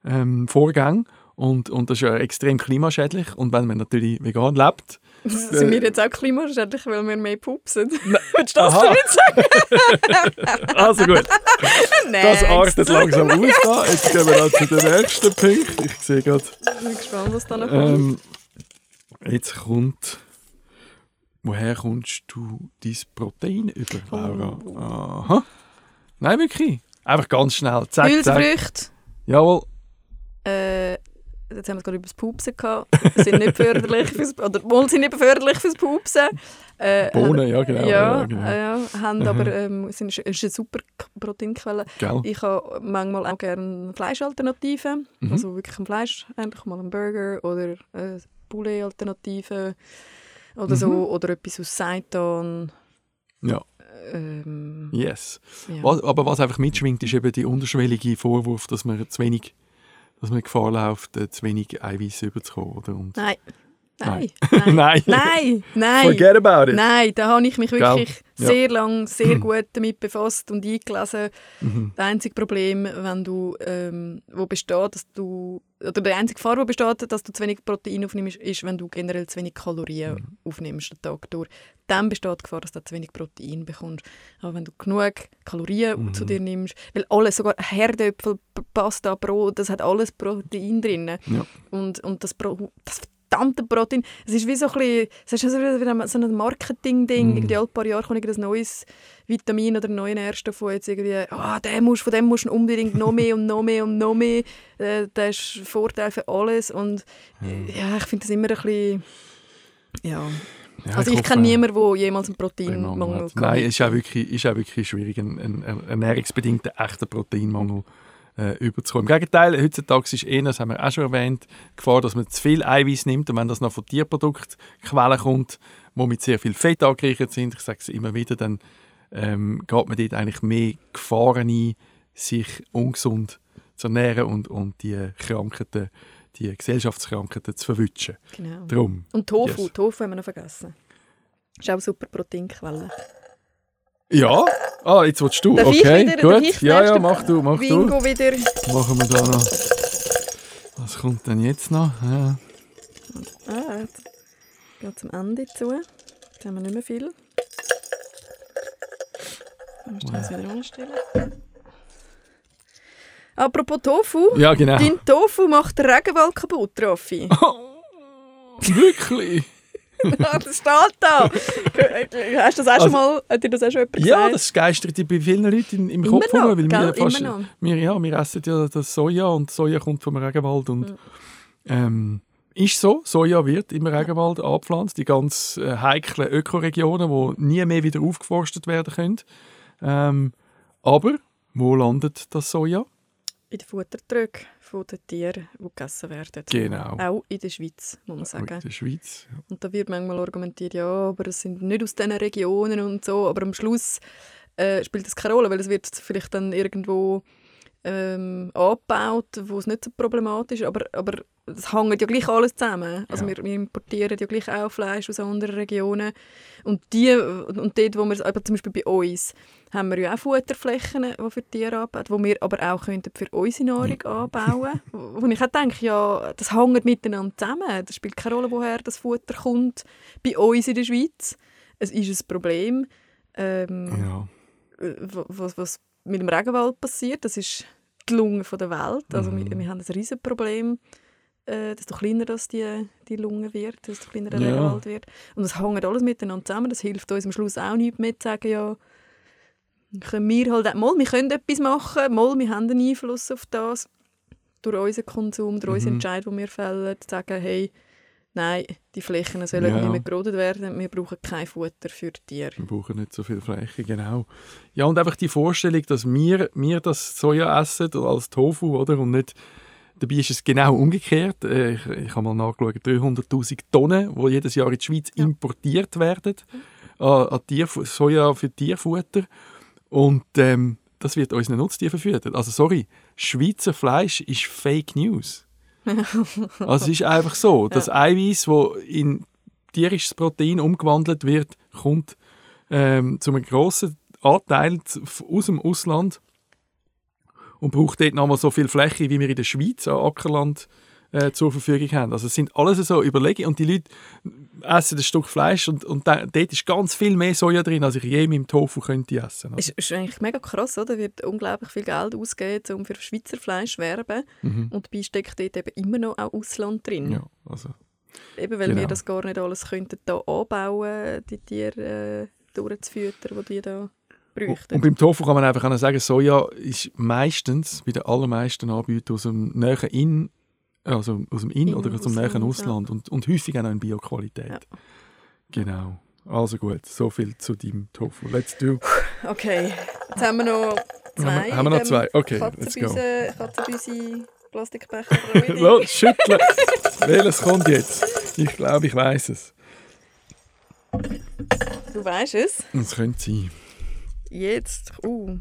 S2: äh, ähm, und, und das ist ja extrem klimaschädlich und wenn man natürlich vegan lebt, [laughs]
S1: Sind wir jetzt auch klimaschädlich, weil wir mehr pupsen? [laughs] Willst du das damit sagen? [laughs]
S2: also gut, das artet langsam aus da. Jetzt gehen wir dann zu den nächsten Punkt. Ich sehe gerade,
S1: Ich bin gespannt, was da noch kommt.
S2: ähm, jetzt kommt, woher kommst du dein Protein über, Laura?
S1: Oh.
S2: Aha. Nein, wirklich. Einfach ganz schnell. Zack, zack.
S1: Hülsenfrüchte.
S2: Jawohl.
S1: Äh, jetzt haben wir es gerade über das Pupsen gehabt. Sind nicht förderlich fürs, oder wohl sind nicht förderlich fürs Pupsen. Äh,
S2: Bohnen, ja genau.
S1: Ja,
S2: ja, genau.
S1: äh, ja haben
S2: Mhm.
S1: aber ähm, sind, ist eine super Proteinquelle.
S2: Gell?
S1: Ich habe manchmal auch gerne Fleischalternativen.
S2: Mhm.
S1: Also wirklich ein Fleisch, eigentlich mal ein Burger oder äh, Poulet-Alternative oder
S2: Mhm.
S1: so. Oder etwas aus Seitan.
S2: Ja,
S1: Ähm,
S2: yes.
S1: ja.
S2: Was, aber was einfach mitschwingt, ist eben die unterschwellige Vorwurf, dass man zu wenig, dass man Gefahr läuft, äh, zu wenig Eiweiß überzukommen. Oder? Und
S1: Nein. Nein.
S2: Nein.
S1: Nein.
S2: Nein.
S1: Nein.
S2: Forget about it.
S1: Nein, da habe ich mich wirklich
S2: Ja.
S1: sehr lang, sehr gut damit befasst und eingelesen.
S2: Mhm.
S1: Das einzige Problem, wenn du, ähm, wo besteht, dass du, oder die einzige Gefahr, die besteht, dass du zu wenig Protein aufnimmst, ist, wenn du generell zu wenig Kalorien
S2: Mhm.
S1: aufnimmst den Tag durch. Dann besteht die Gefahr, dass du zu wenig Protein bekommst. Aber wenn du genug Kalorien
S2: Mhm.
S1: zu dir nimmst, weil alles, sogar Herdöpfel, Pasta, Brot, das hat alles Protein drin.
S2: Ja.
S1: Und, und das, Pro, das verdammte Protein, es ist wie so ein bisschen, es ist so wie so ein Marketing-Ding.
S2: Mm.
S1: Irgendwie alle paar Jahre kommt ein neues Vitamin oder einen neuen Nährstoff, wo jetzt irgendwie, ah, den musst, von dem musst du unbedingt noch mehr und noch mehr und noch mehr. [laughs] Äh, das ist ein Vorteil für alles. Und ja, ich finde das immer ein bisschen, ja.
S2: Ja,
S1: also ich
S2: hoffe,
S1: kenne niemanden, der jemals einen
S2: Proteinmangel
S1: Proteinmangel
S2: hat. Nein, es ist auch wirklich, ist auch wirklich schwierig, einen, einen einen ernährungsbedingten echten Proteinmangel äh, überzukommen. Im Gegenteil, heutzutage ist eher, das haben wir auch schon erwähnt, die Gefahr, dass man zu viel Eiweiß nimmt und wenn das noch von Tierproduktquellen kommt, die mit sehr viel Fett angereichert sind, ich sage es immer wieder, dann ähm, geht man dort eigentlich mehr Gefahren ein, sich ungesund zu ernähren und, und die Krankheiten, die Gesellschaftskrankheiten zu verwischen.
S1: Genau.
S2: Drum.
S1: Und Tofu,
S2: Yes.
S1: Tofu haben wir noch vergessen. Ist auch eine super Proteinquelle.
S2: Ja? Ah, jetzt willst du.
S1: Darf
S2: okay,
S1: wieder?
S2: Gut. ja, ja, mach du, mach du.
S1: Bingo wieder.
S2: Machen wir da noch. Was kommt denn jetzt noch? Ja.
S1: Ah, jetzt geht zum Ende zu. Jetzt haben wir nicht mehr viel. Dann musst du das wieder umstellen. Apropos Tofu.
S2: ja, genau.
S1: Dein Tofu macht den Regenwald kaputt, Raffi. [laughs]
S2: Wirklich? [laughs]
S1: das steht da. Hast du das auch schon mal, hat dir das auch schon jemand
S2: Also, Ja,
S1: gesagt?
S2: das geistert bei vielen Leuten im Kopf
S1: noch,
S2: rum, weil wir,
S1: gell?
S2: fast,
S1: Immer noch.
S2: wir, ja, wir essen ja das Soja und Soja kommt vom Regenwald und ähm, ist so, Soja wird im Regenwald angepflanzt, die ganz äh, heiklen Ökoregionen, die nie mehr wieder aufgeforstet werden können. Ähm, aber wo landet das Soja?
S1: In den Futtertrögen von den Tieren, die gegessen werden.
S2: Genau.
S1: Auch in der Schweiz, muss man
S2: In
S1: sagen.
S2: der Schweiz. Ja.
S1: Und da wird manchmal argumentiert, ja, aber es sind nicht aus diesen Regionen und so. Aber am Schluss äh, spielt das keine Rolle, weil es wird vielleicht dann irgendwo ähm, angebaut, wo es nicht so problematisch ist. Aber, aber es hängt ja gleich alles zusammen. Also
S2: Ja.
S1: wir, wir importieren ja gleich auch Fleisch aus anderen Regionen. Und, die, und dort, wo wir, aber zum Beispiel bei uns, haben wir ja auch Futterflächen, die für Tiere anbauen, die wir aber auch könnten für unsere Nahrung anbauen [laughs] wo ich auch denke, ja, das hängt miteinander zusammen. Das spielt keine Rolle, woher das Futter kommt bei uns in der Schweiz. Es ist ein Problem, ähm,
S2: Ja.
S1: äh, wa- was, was mit dem Regenwald passiert. Das ist die Lunge von der Welt. Also
S2: Mhm.
S1: wir, wir haben ein riesen Problem, äh, desto kleiner das die, die Lunge wird, desto kleiner der
S2: Ja.
S1: Regenwald wird. Und es hängt alles miteinander zusammen. Das hilft uns am Schluss auch nicht mehr zu sagen, ja, können wir halt auch, mal, wir können etwas machen, mal, wir haben einen Einfluss auf das, durch unseren Konsum, durch unsere
S2: Mhm.
S1: Entscheidungen, die wir fällen, zu sagen, hey, nein, die Flächen sollen
S2: Ja.
S1: nicht mehr gerodet werden, wir brauchen kein Futter für Tiere.
S2: Wir brauchen nicht so viel Fläche, genau. Ja, und einfach die Vorstellung, dass wir, wir das Soja essen als Tofu, oder? Und nicht, dabei ist es genau umgekehrt. Äh, Ich, ich habe mal nachgeschaut, 300'000 Tonnen, die jedes Jahr in die Schweiz
S1: Ja.
S2: importiert werden, an, an Tierfu Soja für Tierfutter. Und ähm, das wird unseren Nutztieren verfüttert. Also sorry, Schweizer Fleisch ist Fake News. [laughs] also es ist einfach so, das Eiweiß, das in tierisches Protein umgewandelt wird, kommt ähm, zu einem grossen Anteil aus dem Ausland und braucht dort nochmal so viel Fläche, wie wir in der Schweiz an Ackerland äh, zur Verfügung haben. Also es sind alles so Überlegungen und die Leute essen ein Stück Fleisch und, und da, dort ist ganz viel mehr Soja drin, als ich je mit dem Tofu könnte essen.
S1: Es ist eigentlich mega krass, oder? wird unglaublich viel Geld ausgegeben, um für Schweizer Fleisch zu werben.
S2: Mhm.
S1: Und dabei steckt dort eben immer noch auch Ausland drin.
S2: Ja, also,
S1: Eben weil
S2: Genau.
S1: wir das gar nicht alles könnten da anbauen, die Tiere äh, durchzufüttern, die die da bräuchten.
S2: Und beim Tofu kann man einfach auch sagen, Soja ist meistens, bei den allermeisten Anbietern aus dem näheren In, also aus dem In- oder aus dem
S1: Ausland,
S2: näheren. Ausland und, und häufig auch noch in Bioqualität.
S1: Ja.
S2: Genau. Also gut, so viel zu deinem Tofu. Let's do. [laughs]
S1: Okay, jetzt haben wir noch zwei.
S2: Haben wir- haben wir noch zwei? Okay, let's go.
S1: Katzenbüse- Plastikbecher.
S2: Los, schütteln. Welches kommt jetzt? Ich glaube, ich weiß es.
S1: du weißt es.
S2: Es könnte sein.
S1: Jetzt. Uh.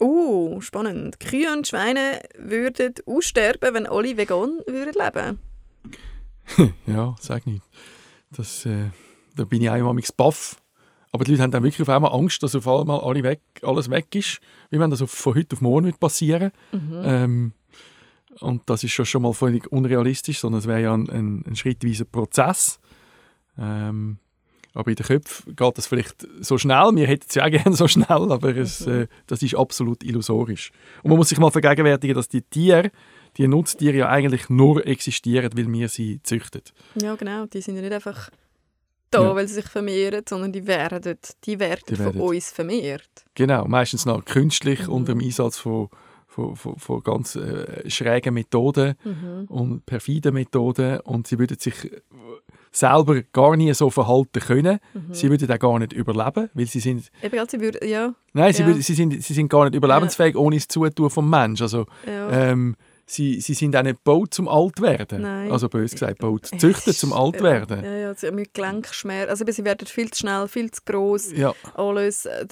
S1: Uh, spannend. Kühe und Schweine würden aussterben, wenn alle vegan würden leben. [laughs]
S2: Ja, sag nicht. Das, äh, da bin ich auch manchmal baff. Aber die Leute haben dann wirklich auf einmal Angst, dass auf einmal alle weg, alles weg ist. Wie wenn das von heute auf morgen wird passieren ähm, Und das ist schon, schon mal völlig unrealistisch, sondern es wäre ja ein, ein, ein schrittweiser Prozess. Ähm, aber in den Köpfen geht das vielleicht so schnell. Wir hätten es ja auch [laughs] gerne so schnell, aber es, äh, das ist absolut illusorisch. Und man muss sich mal vergegenwärtigen, dass die Tiere, die Nutztiere ja eigentlich nur existieren, weil wir sie züchten.
S1: Ja, genau. Die sind ja nicht einfach da,
S2: Ja.
S1: weil sie sich vermehren, sondern die werden, die werden
S2: Die
S1: von
S2: werden.
S1: uns vermehrt.
S2: Genau, meistens noch künstlich
S1: Mhm.
S2: unter dem Einsatz von, von, von, von ganz äh, schrägen Methoden
S1: Mhm.
S2: und perfiden Methoden und sie würden sich selber gar nie so verhalten können.
S1: Mhm.
S2: Sie würden auch gar nicht überleben, weil sie sind,
S1: Eben, also, sie würden, ja,
S2: nein, sie,
S1: Ja.
S2: würden, sie, sind, sie sind gar nicht überlebensfähig ohne das Zutun vom Mensch. Also
S1: ja.
S2: ähm, sie, sie sind auch nicht gebaut zum alt werden.
S1: Nein.
S2: Also bös gesagt, gebaut, züchtet zum [laughs] alt
S1: ja. Ja, sie- mit Gelenkschmerzen. Also sie werden viel zu schnell, viel zu gross.
S2: Ja,
S1: Alles, äh,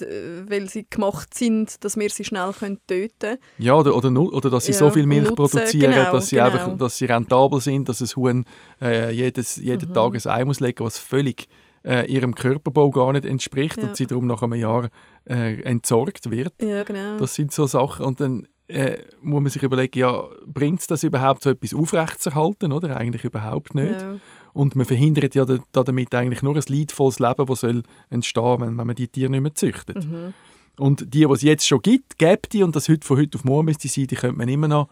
S1: weil sie gemacht sind, dass wir sie schnell können töten können.
S2: ja oder, oder, oder dass sie
S1: Ja,
S2: so viel Milch
S1: Nutzen,
S2: produzieren,
S1: genau,
S2: dass, sie
S1: genau.
S2: einfach, dass sie rentabel sind, dass ein Huhn äh, jedes, jeden
S1: Mhm.
S2: Tag ein Ei muss legen, was völlig äh, ihrem Körperbau gar nicht entspricht
S1: Ja.
S2: und sie darum nach einem Jahr äh, entsorgt wird.
S1: Ja, genau.
S2: Das sind so Sachen. Und dann äh, muss man sich überlegen, ja, bringt es das überhaupt, so etwas aufrechtzuerhalten? Oder eigentlich überhaupt nicht.
S1: Ja.
S2: Und man verhindert ja da- da damit eigentlich nur ein leidvolles Leben, das soll entstehen, wenn, wenn man die Tiere nicht mehr züchtet.
S1: Mhm.
S2: Und die, die es jetzt schon gibt, gibt die und das heute von heute auf morgen müsste sein, die könnte man immer noch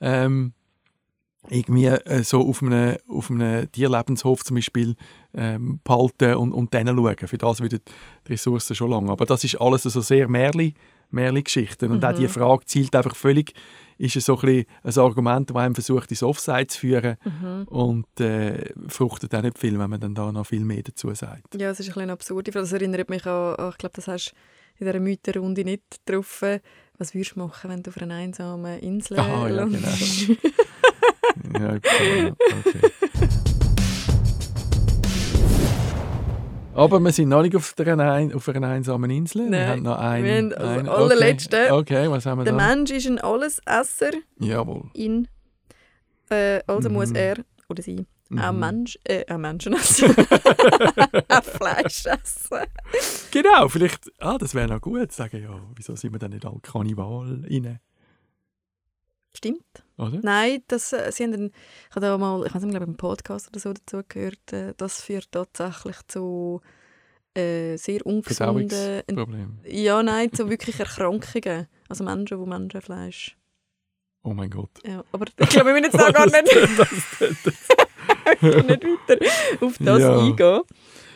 S2: ähm, irgendwie äh, so auf einem, auf einem Tierlebenshof zum Beispiel ähm, behalten und, und denen schauen. Für das würden die Ressourcen schon lange. Aber das ist alles so sehr Märli, Märli-Geschichten. Und auch
S1: Mhm.
S2: die Frage zielt einfach völlig, ist es so ein, ein Argument, das einem versucht, ins Offside zu führen
S1: Mhm.
S2: und äh, fruchtet auch nicht viel, wenn man dann da noch viel mehr dazu sagt.
S1: Ja, es ist ein bisschen absurd. Das erinnert mich an, an ich glaube, das hast du in dieser Mythenrunde nicht getroffen. Was würdest du machen, wenn du auf einer einsamen Insel
S2: Aha, ja, genau.
S1: landest? [laughs]
S2: Ja, okay. okay. Aber wir sind noch nicht auf, der ein, auf einer einsamen Insel. wir
S1: Nein,
S2: haben noch einen.
S1: wir haben als
S2: einen-
S1: allerletzte-
S2: Okay, okay, was haben wir
S1: Der
S2: da?
S1: Mensch ist ein Allesesser
S2: Jawohl.
S1: in. Äh, also
S2: Mhm.
S1: muss er oder sie auch
S2: Mhm.
S1: Mensch, äh, auch Menschen essen. auch [laughs] Fleisch essen.
S2: Genau, vielleicht, ah, das wäre noch gut, zu sagen, ja, wieso sind wir dann nicht alle Kannibal rein?
S1: Stimmt.
S2: Oder?
S1: Nein, das, äh, sie haben einen, ich habe da mal, ich weiß nicht, glaube im Podcast oder so dazu gehört, äh, das führt tatsächlich zu äh, sehr ungesunden... Ent-
S2: Verdauungsproblem.
S1: ja, nein, zu wirklich Erkrankungen. Also Menschen, die Menschenfleisch...
S2: Oh mein Gott.
S1: Ja, aber ich glaube, wir müssen jetzt auch [laughs] gar nicht, gar [laughs] nicht weiter auf das
S2: Ja.
S1: eingehen.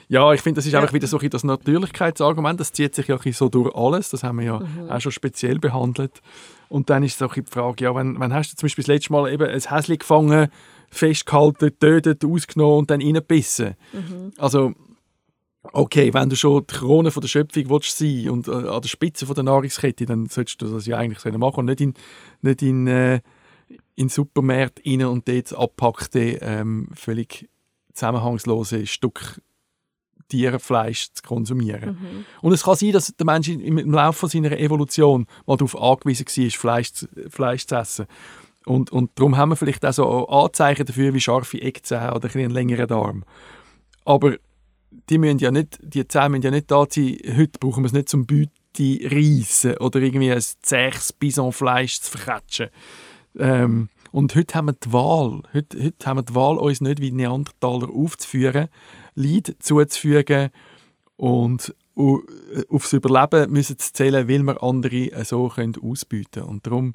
S2: Ja, ich finde, das ist
S1: Ja.
S2: einfach wieder so ein das Natürlichkeitsargument. Das zieht sich ja so durch alles. Das haben wir ja
S1: Mhm.
S2: auch schon speziell behandelt. Und dann ist so die Frage, ja, wenn, wenn hast du zum Beispiel das letzte Mal eben ein Häschen gefangen, festgehalten, getötet, ausgenommen und dann reingebissen?
S1: Mhm.
S2: Also, okay, wenn du schon die Krone von der Schöpfung willst sein und äh, an der Spitze von der Nahrungskette, dann solltest du das ja eigentlich machen und nicht in, nicht in, äh, in Supermärkte rein und dort abpackte, ähm, völlig zusammenhangslose Stück Tierfleisch zu konsumieren.
S1: Mhm.
S2: Und es kann sein, dass der Mensch im, Laufe seiner Evolution mal darauf angewiesen war, Fleisch, zu- Fleisch zu essen. Und, und darum haben wir vielleicht auch so Anzeichen dafür, wie scharfe Eckzähne oder ein einen längeren Darm. Aber die, müssen ja nicht, die Zähne müssen ja nicht da sein, heute brauchen wir es nicht zum Beute reissen oder irgendwie ein zähes Bisonfleisch zu verkatschen. Ähm, und heute haben wir die Wahl. Heute, heute haben wir die Wahl, uns nicht wie Neandertaler aufzuführen, Leid zuzufügen und u- aufs Überleben müssen zu zählen, weil wir andere äh, so können ausbeuten können. Und darum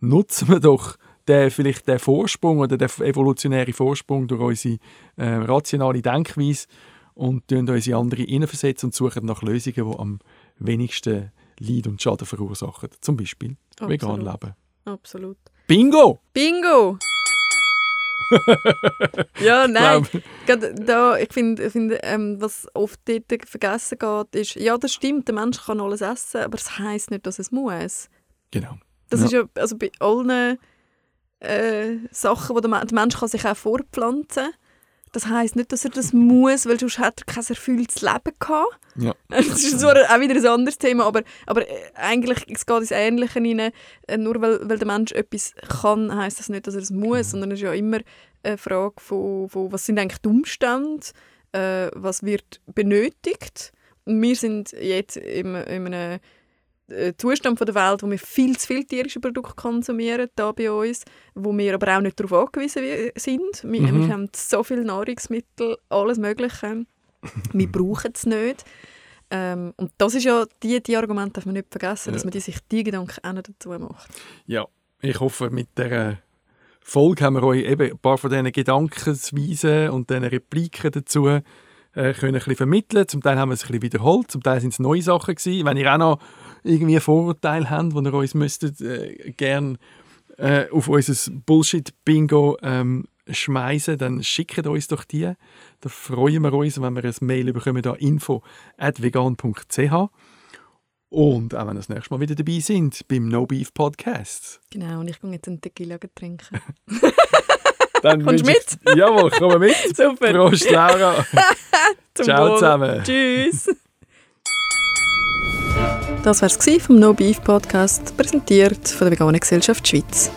S2: nutzen wir doch den, vielleicht den Vorsprung oder den evolutionären Vorsprung durch unsere äh, rationale Denkweise und tun uns in andere hineinversetzen und suchen nach Lösungen, die am wenigsten Leid und Schaden verursachen. Zum Beispiel vegan
S1: Absolut.
S2: leben.
S1: Absolut.
S2: Bingo!
S1: Bingo! [laughs] ja, nein. Da, ich finde, find, ähm, was oft dort vergessen geht, ist, ja, das stimmt, der Mensch kann alles essen, aber das heisst nicht, dass es muss.
S2: Genau.
S1: Das
S2: Ja.
S1: ist ja, also bei allen äh, Sachen, wo der, der Mensch kann sich auch fortpflanzen das heisst nicht, dass er das muss, weil sonst hat er kein erfülltes Leben gehabt.
S2: Ja. [laughs]
S1: Das ist zwar auch wieder ein anderes Thema, aber, aber äh, eigentlich es geht ins Ähnliche rein. Äh, Nur weil, weil der Mensch etwas kann, heisst das nicht, dass er es muss, sondern es ist ja immer eine Frage von, von was sind eigentlich die Umstände, äh, was wird benötigt. Und wir sind jetzt in, in einem Zustand von der Welt, wo wir viel zu viel tierische Produkte konsumieren, da bei uns, wo wir aber auch nicht darauf angewiesen wi- sind. Wir,
S2: Mhm.
S1: wir haben so viele Nahrungsmittel, alles Mögliche. wir brauchen es nicht. Ähm, und das ist ja, die, die Argumente darf man nicht vergessen,
S2: Ja.
S1: dass man die sich die Gedanken auch noch dazu macht.
S2: Ja, ich hoffe, mit der Folge haben wir euch eben ein paar von diesen Gedankensweisen und diesen Repliken dazu äh, können ein bisschen vermitteln. Zum Teil haben wir es ein bisschen wiederholt, zum Teil sind es neue Sachen gewesen. Wenn ihr auch noch irgendwie Vorurteile habt, wo ihr uns müsstet, äh, gerne äh, auf unser Bullshit-Bingo ähm, schmeißen, dann schickt uns doch die. Da freuen wir uns, wenn wir ein Mail bekommen, da info at vegan.ch. Und auch wenn ihr das nächste Mal wieder dabei sind beim No Beef Podcast.
S1: Genau, und ich gehe jetzt einen Tequila trinken. [laughs]
S2: Dann
S1: Kommst du
S2: ich- Jawohl, komm mit. [laughs]
S1: Super.
S2: Prost, Laura. [laughs] Ciao
S1: Wohl.
S2: zusammen.
S1: Tschüss. Das war es vom No Beef Podcast, präsentiert von der Veganen Gesellschaft Schweiz.